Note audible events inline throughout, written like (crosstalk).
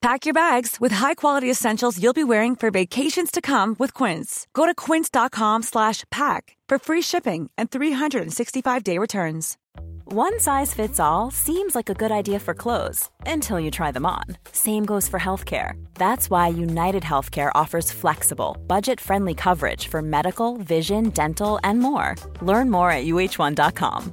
Pack your bags with high-quality essentials you'll be wearing for vacations to come with Quince. Go to quince.com slash pack for free shipping and 365-day returns. One size fits all seems like a good idea for clothes until you try them on. Same goes for healthcare. That's why United Healthcare offers flexible, budget-friendly coverage for medical, vision, dental, and more. Learn more at uh1.com.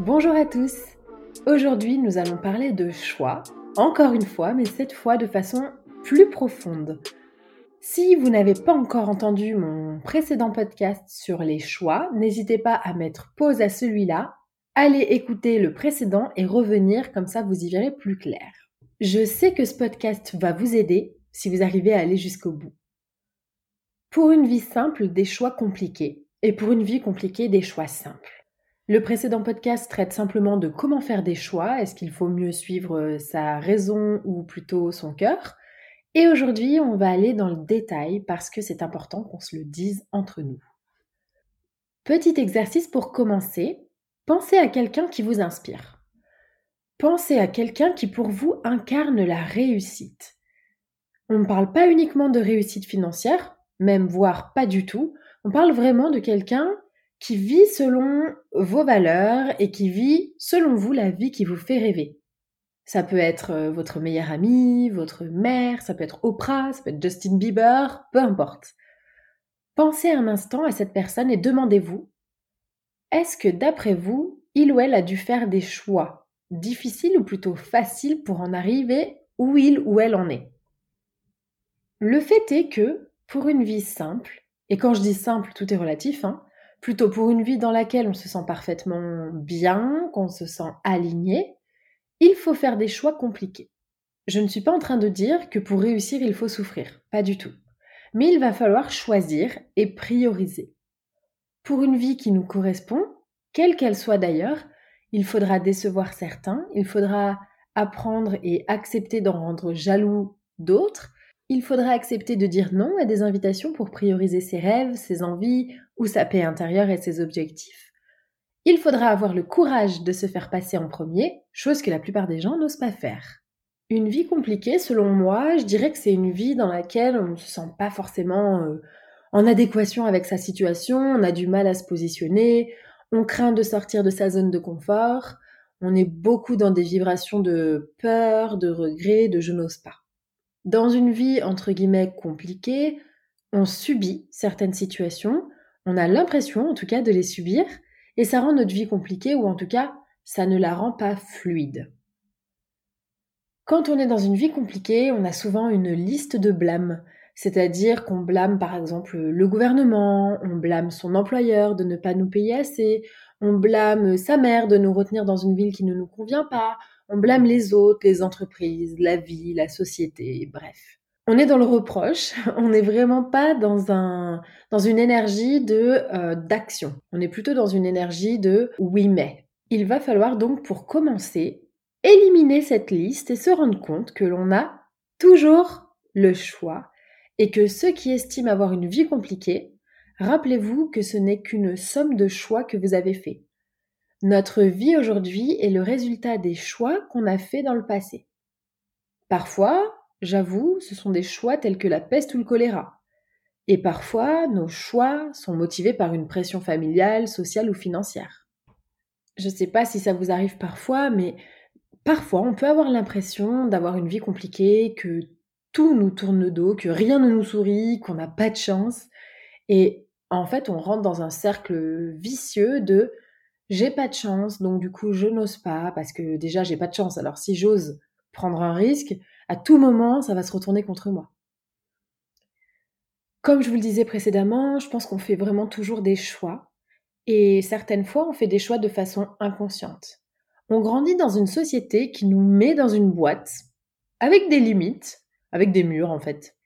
Bonjour à tous Aujourd'hui nous allons parler de choix, encore une fois, mais cette fois de façon plus profonde. Si vous n'avez pas encore entendu mon précédent podcast sur les choix, n'hésitez pas à mettre pause à celui-là, allez écouter le précédent et revenir, comme ça vous y verrez plus clair. Je sais que ce podcast va vous aider si vous arrivez à aller jusqu'au bout. Pour une vie simple, des choix compliqués, et pour une vie compliquée, des choix simples. Le précédent podcast traite simplement de comment faire des choix, est-ce qu'il faut mieux suivre euh, sa raison ou plutôt son cœur? Et aujourd'hui, on va aller dans le détail parce que c'est important qu'on se le dise entre nous. Petit exercice pour commencer, pensez à quelqu'un qui vous inspire. Pensez à quelqu'un qui pour vous incarne la réussite. On ne parle pas uniquement de réussite financière, même voire pas du tout, on parle vraiment de quelqu'un qui vit selon vos valeurs et qui vit selon vous la vie qui vous fait rêver. Ça peut être euh, votre meilleur ami, votre mère, ça peut être Oprah, ça peut être Justin Bieber, peu importe. Pensez un instant à cette personne et demandez-vous, est-ce que d'après vous, il ou elle a dû faire des choix difficiles ou plutôt faciles pour en arriver où il ou elle en est? Le fait est que, pour une vie simple, et quand je dis simple, tout est relatif, hein, plutôt pour une vie dans laquelle on se sent parfaitement bien, qu'on se sent aligné, il faut faire des choix compliqués. Je ne suis pas en train de dire que pour réussir, il faut souffrir, pas du tout. Mais il va falloir choisir et prioriser. Pour une vie qui nous correspond, quelle qu'elle soit d'ailleurs, il faudra décevoir certains, il faudra apprendre et accepter d'en rendre jaloux d'autres, il faudra accepter de dire non à des invitations pour prioriser ses rêves, ses envies ou sa paix intérieure et ses objectifs. Il faudra avoir le courage de se faire passer en premier, chose que la plupart des gens n'osent pas faire. Une vie compliquée, selon moi, je dirais que c'est une vie dans laquelle on ne se sent pas forcément euh, en adéquation avec sa situation, on a du mal à se positionner, on craint de sortir de sa zone de confort, on est beaucoup dans des vibrations de peur, de regret, de je n'ose pas. Dans une vie entre guillemets compliquée, on subit certaines situations, on a l'impression en tout cas de les subir, et ça rend notre vie compliquée, ou en tout cas, ça ne la rend pas fluide. Quand on est dans une vie compliquée, on a souvent une liste de blâmes, c'est-à-dire qu'on blâme par exemple le gouvernement, on blâme son employeur de ne pas nous payer assez, on blâme sa mère de nous retenir dans une ville qui ne nous convient pas, on blâme les autres, les entreprises, la vie, la société, bref. On est dans le reproche, (laughs) on n'est vraiment pas dans, un, dans une énergie euh, d'action. On est plutôt dans une énergie de oui mais. Il va falloir donc pour commencer éliminer cette liste et se rendre compte que l'on a toujours le choix et que ceux qui estiment avoir une vie compliquée rappelez-vous que ce n'est qu'une somme de choix que vous avez fait. Notre vie aujourd'hui est le résultat des choix qu'on a faits dans le passé. Parfois, j'avoue, ce sont des choix tels que la peste ou le choléra. Et parfois, nos choix sont motivés par une pression familiale, sociale ou financière. Je ne sais pas si ça vous arrive parfois, mais parfois on peut avoir l'impression d'avoir une vie compliquée, que tout nous tourne le dos, que rien ne nous sourit, qu'on n'a pas de chance. Et en fait, on rentre dans un cercle vicieux de j'ai pas de chance, donc du coup je n'ose pas parce que déjà j'ai pas de chance. Alors si j'ose prendre un risque, à tout moment ça va se retourner contre moi. Comme je vous le disais précédemment, je pense qu'on fait vraiment toujours des choix et certaines fois on fait des choix de façon inconsciente. On grandit dans une société qui nous met dans une boîte avec des limites, avec des murs en fait.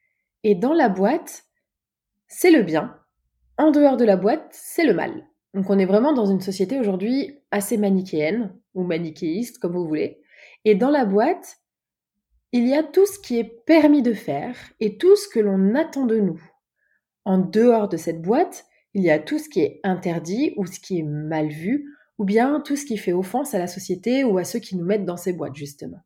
Et dans la boîte, c'est le bien. En dehors de la boîte, c'est le mal. Donc on est vraiment dans une société aujourd'hui assez manichéenne ou manichéiste, comme vous voulez. Et dans la boîte, il y a tout ce qui est permis de faire et tout ce que l'on attend de nous. En dehors de cette boîte, il y a tout ce qui est interdit ou ce qui est mal vu, ou bien tout ce qui fait offense à la société ou à ceux qui nous mettent dans ces boîtes, justement.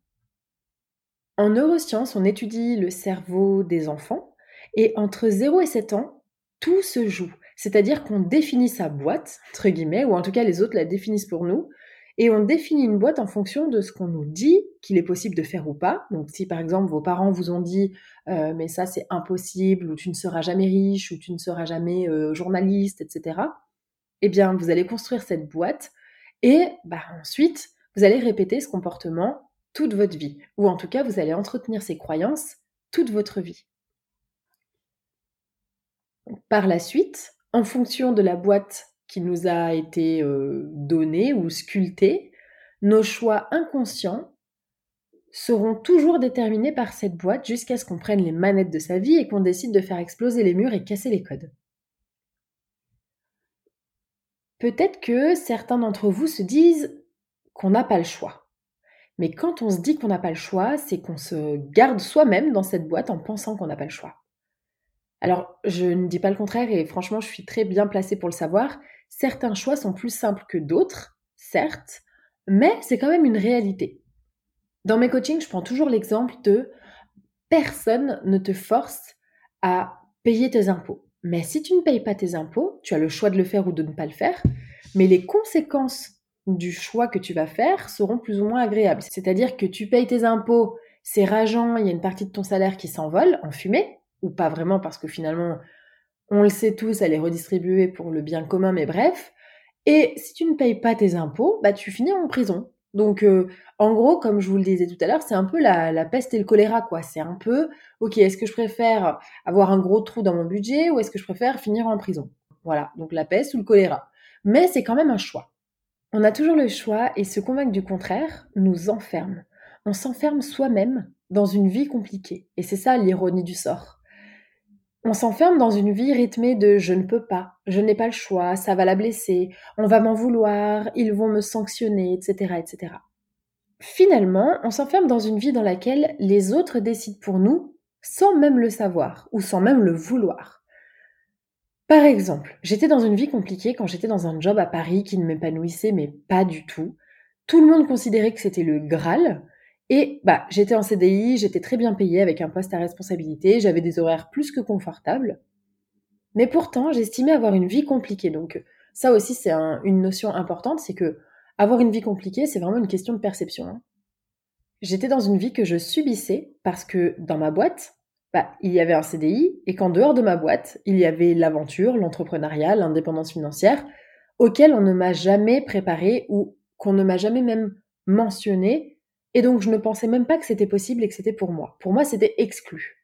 En neurosciences, on étudie le cerveau des enfants, et entre 0 et 7 ans, tout se joue. C'est-à-dire qu'on définit sa boîte, entre guillemets, ou en tout cas les autres la définissent pour nous, et on définit une boîte en fonction de ce qu'on nous dit qu'il est possible de faire ou pas. Donc si par exemple vos parents vous ont dit euh, mais ça c'est impossible, ou tu ne seras jamais riche, ou tu ne seras jamais euh, journaliste, etc. Eh bien vous allez construire cette boîte et bah, ensuite vous allez répéter ce comportement toute votre vie, ou en tout cas vous allez entretenir ces croyances toute votre vie. Par la suite, en fonction de la boîte qui nous a été euh, donnée ou sculptée, nos choix inconscients seront toujours déterminés par cette boîte jusqu'à ce qu'on prenne les manettes de sa vie et qu'on décide de faire exploser les murs et casser les codes. Peut-être que certains d'entre vous se disent qu'on n'a pas le choix. Mais quand on se dit qu'on n'a pas le choix, c'est qu'on se garde soi-même dans cette boîte en pensant qu'on n'a pas le choix. Alors, je ne dis pas le contraire et franchement, je suis très bien placée pour le savoir. Certains choix sont plus simples que d'autres, certes, mais c'est quand même une réalité. Dans mes coachings, je prends toujours l'exemple de personne ne te force à payer tes impôts. Mais si tu ne payes pas tes impôts, tu as le choix de le faire ou de ne pas le faire, mais les conséquences du choix que tu vas faire seront plus ou moins agréables. C'est-à-dire que tu payes tes impôts, c'est rageant, il y a une partie de ton salaire qui s'envole en fumée, ou pas vraiment parce que finalement, on le sait tous, elle est redistribuée pour le bien commun, mais bref. Et si tu ne payes pas tes impôts, bah tu finis en prison. Donc, euh, en gros, comme je vous le disais tout à l'heure, c'est un peu la, la, peste et le choléra, quoi. C'est un peu, ok, est-ce que je préfère avoir un gros trou dans mon budget ou est-ce que je préfère finir en prison? Voilà, donc la peste ou le choléra. Mais c'est quand même un choix. On a toujours le choix et se convaincre du contraire nous enferme. On s'enferme soi-même dans une vie compliquée. Et c'est ça l'ironie du sort. On s'enferme dans une vie rythmée de je ne peux pas, je n'ai pas le choix, ça va la blesser, on va m'en vouloir, ils vont me sanctionner, etc., etc. Finalement, on s'enferme dans une vie dans laquelle les autres décident pour nous sans même le savoir ou sans même le vouloir. Par exemple, j'étais dans une vie compliquée quand j'étais dans un job à Paris qui ne m'épanouissait mais pas du tout. Tout le monde considérait que c'était le Graal, et bah, j'étais en CDI, j'étais très bien payée avec un poste à responsabilité, j'avais des horaires plus que confortables. Mais pourtant, j'estimais avoir une vie compliquée. Donc ça aussi, c'est une notion importante, c'est que avoir une vie compliquée, c'est vraiment une question de perception. Hein. J'étais dans une vie que je subissais parce que dans ma boîte, bah, il y avait un CDI et qu'en dehors de ma boîte, il y avait l'aventure, l'entrepreneuriat, l'indépendance financière, auquel on ne m'a jamais préparé ou qu'on ne m'a jamais même mentionné et donc, je ne pensais même pas que c'était possible et que c'était pour moi. Pour moi, c'était exclu.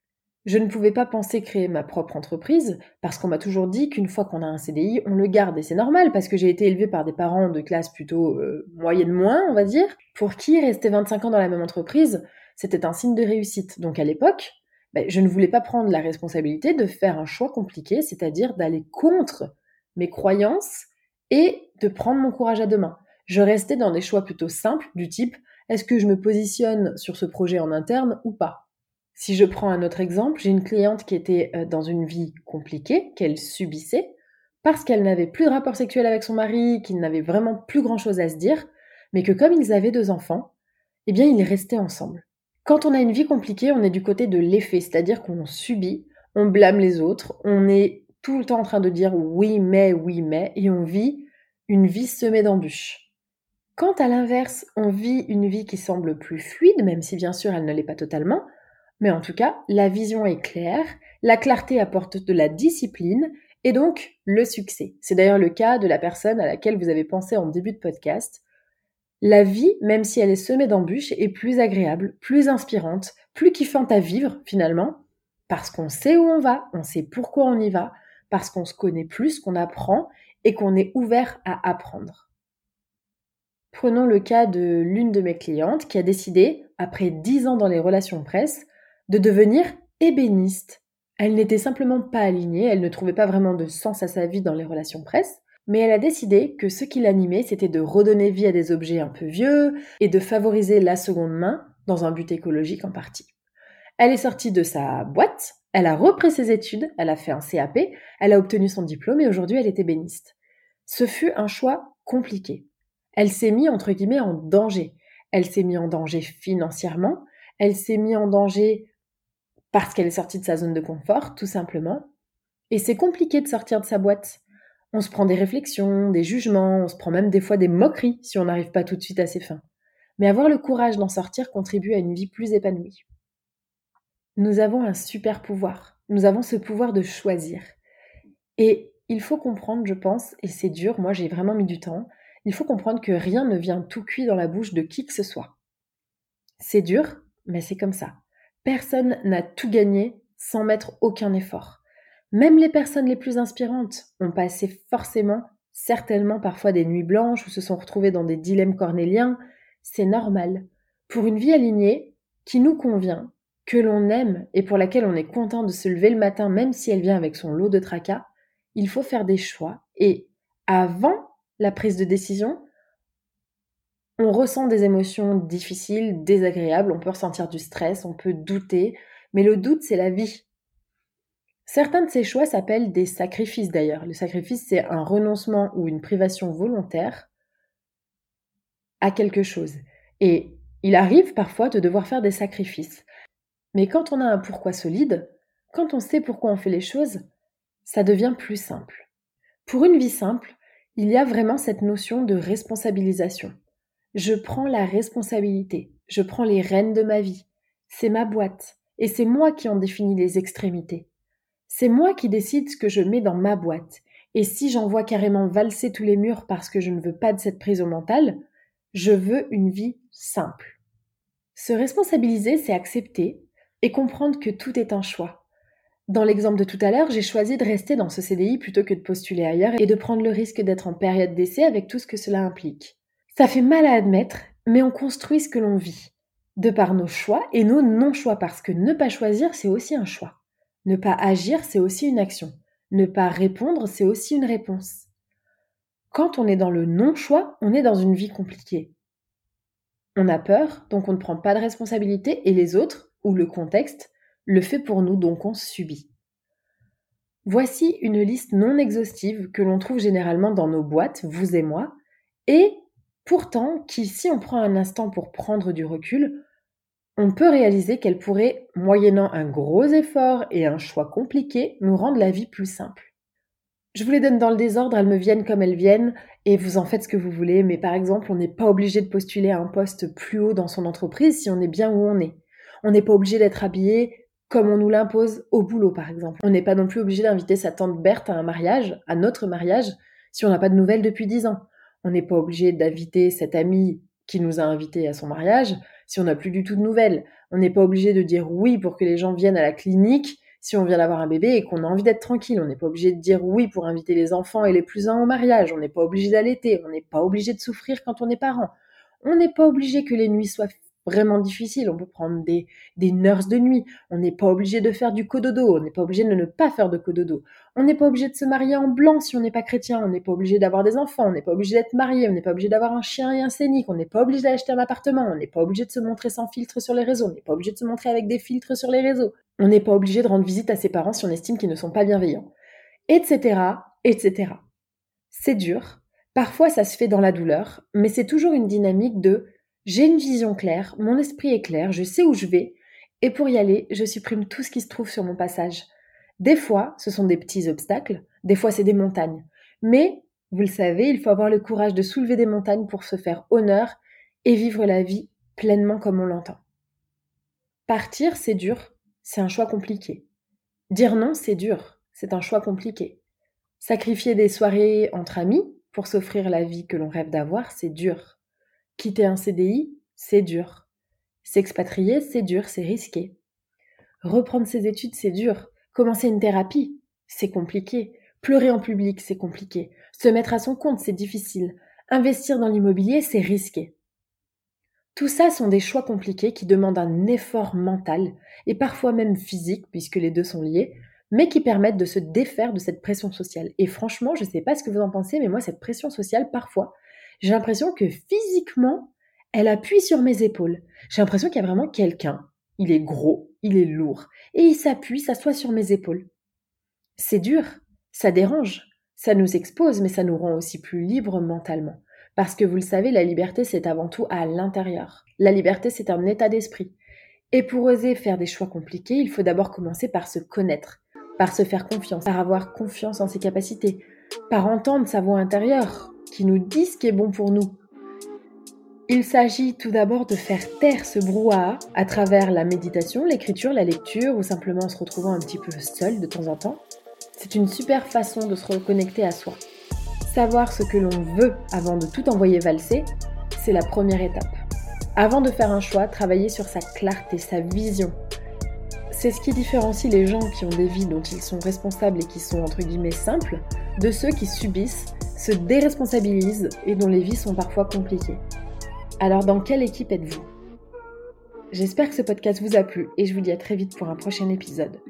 Je ne pouvais pas penser créer ma propre entreprise parce qu'on m'a toujours dit qu'une fois qu'on a un CDI, on le garde. Et c'est normal parce que j'ai été élevée par des parents de classe plutôt euh, moyenne moins, on va dire, pour qui rester 25 ans dans la même entreprise, c'était un signe de réussite. Donc à l'époque, ben, je ne voulais pas prendre la responsabilité de faire un choix compliqué, c'est-à-dire d'aller contre mes croyances et de prendre mon courage à deux mains. Je restais dans des choix plutôt simples du type est-ce que je me positionne sur ce projet en interne ou pas? Si je prends un autre exemple, j'ai une cliente qui était euh, dans une vie compliquée, qu'elle subissait, parce qu'elle n'avait plus de rapport sexuel avec son mari, qu'ils n'avaient vraiment plus grand-chose à se dire, mais que comme ils avaient deux enfants, eh bien ils restaient ensemble. Quand on a une vie compliquée, on est du côté de l'effet, c'est-à-dire qu'on subit, on blâme les autres, on est tout le temps en train de dire oui mais, oui mais, et on vit une vie semée d'embûches. Quand à l'inverse, on vit une vie qui semble plus fluide, même si bien sûr elle ne l'est pas totalement, mais en tout cas, la vision est claire, la clarté apporte de la discipline et donc le succès. C'est d'ailleurs le cas de la personne à laquelle vous avez pensé en début de podcast. La vie, même si elle est semée d'embûches, est plus agréable, plus inspirante, plus kiffante à vivre finalement, parce qu'on sait où on va, on sait pourquoi on y va, parce qu'on se connaît plus, qu'on apprend et qu'on est ouvert à apprendre. Prenons le cas de l'une de mes clientes qui a décidé, après dix ans dans les relations presse, de devenir ébéniste. Elle n'était simplement pas alignée, elle ne trouvait pas vraiment de sens à sa vie dans les relations presse, mais elle a décidé que ce qui l'animait, c'était de redonner vie à des objets un peu vieux et de favoriser la seconde main dans un but écologique en partie. Elle est sortie de sa boîte, elle a repris ses études, elle a fait un CAP, elle a obtenu son diplôme et aujourd'hui elle est ébéniste. Ce fut un choix compliqué. Elle s'est mise entre guillemets en danger. Elle s'est mise en danger financièrement, elle s'est mise en danger parce qu'elle est sortie de sa zone de confort, tout simplement. Et c'est compliqué de sortir de sa boîte. On se prend des réflexions, des jugements, on se prend même des fois des moqueries si on n'arrive pas tout de suite à ses fins. Mais avoir le courage d'en sortir contribue à une vie plus épanouie. Nous avons un super pouvoir. Nous avons ce pouvoir de choisir. Et il faut comprendre, je pense, et c'est dur, moi j'ai vraiment mis du temps, il faut comprendre que rien ne vient tout cuit dans la bouche de qui que ce soit. C'est dur, mais c'est comme ça. Personne n'a tout gagné sans mettre aucun effort. Même les personnes les plus inspirantes ont passé forcément, certainement parfois des nuits blanches ou se sont retrouvées dans des dilemmes cornéliens. C'est normal. Pour une vie alignée, qui nous convient, que l'on aime et pour laquelle on est content de se lever le matin même si elle vient avec son lot de tracas, il faut faire des choix. Et avant la prise de décision, on ressent des émotions difficiles, désagréables, on peut ressentir du stress, on peut douter, mais le doute, c'est la vie. Certains de ces choix s'appellent des sacrifices d'ailleurs. Le sacrifice, c'est un renoncement ou une privation volontaire à quelque chose. Et il arrive parfois de devoir faire des sacrifices. Mais quand on a un pourquoi solide, quand on sait pourquoi on fait les choses, ça devient plus simple. Pour une vie simple, il y a vraiment cette notion de responsabilisation. Je prends la responsabilité, je prends les rênes de ma vie. C'est ma boîte, et c'est moi qui en définis les extrémités. C'est moi qui décide ce que je mets dans ma boîte, et si j'en vois carrément valser tous les murs parce que je ne veux pas de cette prise au mental, je veux une vie simple. Se responsabiliser, c'est accepter et comprendre que tout est un choix. Dans l'exemple de tout à l'heure, j'ai choisi de rester dans ce CDI plutôt que de postuler ailleurs et de prendre le risque d'être en période d'essai avec tout ce que cela implique. Ça fait mal à admettre, mais on construit ce que l'on vit, de par nos choix et nos non-choix, parce que ne pas choisir, c'est aussi un choix. Ne pas agir, c'est aussi une action. Ne pas répondre, c'est aussi une réponse. Quand on est dans le non-choix, on est dans une vie compliquée. On a peur, donc on ne prend pas de responsabilité, et les autres, ou le contexte, le fait pour nous, donc on subit. Voici une liste non exhaustive que l'on trouve généralement dans nos boîtes, vous et moi, et Pourtant, qui, si on prend un instant pour prendre du recul, on peut réaliser qu'elle pourrait, moyennant un gros effort et un choix compliqué, nous rendre la vie plus simple. Je vous les donne dans le désordre, elles me viennent comme elles viennent, et vous en faites ce que vous voulez, mais par exemple, on n'est pas obligé de postuler à un poste plus haut dans son entreprise si on est bien où on est. On n'est pas obligé d'être habillé comme on nous l'impose au boulot, par exemple. On n'est pas non plus obligé d'inviter sa tante Berthe à un mariage, à notre mariage, si on n'a pas de nouvelles depuis dix ans. On n'est pas obligé d'inviter cet ami qui nous a invités à son mariage si on n'a plus du tout de nouvelles. On n'est pas obligé de dire oui pour que les gens viennent à la clinique si on vient d'avoir un bébé et qu'on a envie d'être tranquille. On n'est pas obligé de dire oui pour inviter les enfants et les plus uns au mariage. On n'est pas obligé d'allaiter. On n'est pas obligé de souffrir quand on est parent. On n'est pas obligé que les nuits soient vraiment difficile. On peut prendre des, des nurses de nuit. On n'est pas obligé de faire du cododo. On n'est pas obligé de ne pas faire de cododo. On n'est pas obligé de se marier en blanc si on n'est pas chrétien. On n'est pas obligé d'avoir des enfants. On n'est pas obligé d'être marié. On n'est pas obligé d'avoir un chien et un scénic. On n'est pas obligé d'acheter un appartement. On n'est pas obligé de se montrer sans filtre sur les réseaux. On n'est pas obligé de se montrer avec des filtres sur les réseaux. On n'est pas obligé de rendre visite à ses parents si on estime qu'ils ne sont pas bienveillants. Etc. etc. C'est dur, parfois ça se fait dans la douleur, mais c'est toujours une dynamique de j'ai une vision claire, mon esprit est clair, je sais où je vais, et pour y aller, je supprime tout ce qui se trouve sur mon passage. Des fois, ce sont des petits obstacles, des fois c'est des montagnes. Mais, vous le savez, il faut avoir le courage de soulever des montagnes pour se faire honneur et vivre la vie pleinement comme on l'entend. Partir, c'est dur, c'est un choix compliqué. Dire non, c'est dur, c'est un choix compliqué. Sacrifier des soirées entre amis pour s'offrir la vie que l'on rêve d'avoir, c'est dur. Quitter un CDI, c'est dur. S'expatrier, c'est dur, c'est risqué. Reprendre ses études, c'est dur. Commencer une thérapie, c'est compliqué. Pleurer en public, c'est compliqué. Se mettre à son compte, c'est difficile. Investir dans l'immobilier, c'est risqué. Tout ça sont des choix compliqués qui demandent un effort mental et parfois même physique, puisque les deux sont liés, mais qui permettent de se défaire de cette pression sociale. Et franchement, je ne sais pas ce que vous en pensez, mais moi, cette pression sociale, parfois, j'ai l'impression que physiquement, elle appuie sur mes épaules. J'ai l'impression qu'il y a vraiment quelqu'un, il est gros, il est lourd, et il s'appuie, s'assoit sur mes épaules. C'est dur, ça dérange, ça nous expose, mais ça nous rend aussi plus libres mentalement. Parce que vous le savez, la liberté, c'est avant tout à l'intérieur. La liberté, c'est un état d'esprit. Et pour oser faire des choix compliqués, il faut d'abord commencer par se connaître, par se faire confiance, par avoir confiance en ses capacités, par entendre sa voix intérieure qui nous ce qui est bon pour nous. Il s'agit tout d'abord de faire taire ce brouhaha à travers la méditation, l'écriture, la lecture ou simplement en se retrouvant un petit peu seul de temps en temps. C'est une super façon de se reconnecter à soi. Savoir ce que l'on veut avant de tout envoyer valser, c'est la première étape. Avant de faire un choix, travailler sur sa clarté, sa vision. C'est ce qui différencie les gens qui ont des vies dont ils sont responsables et qui sont entre guillemets simples de ceux qui subissent, se déresponsabilisent et dont les vies sont parfois compliquées. Alors dans quelle équipe êtes-vous? J'espère que ce podcast vous a plu et je vous dis à très vite pour un prochain épisode.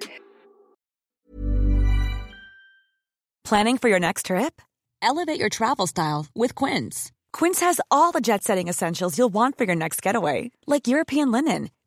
Planning for your next trip? Elevate your travel style with Quince. Quince has all the jet setting essentials you'll want for your next getaway, like European linen,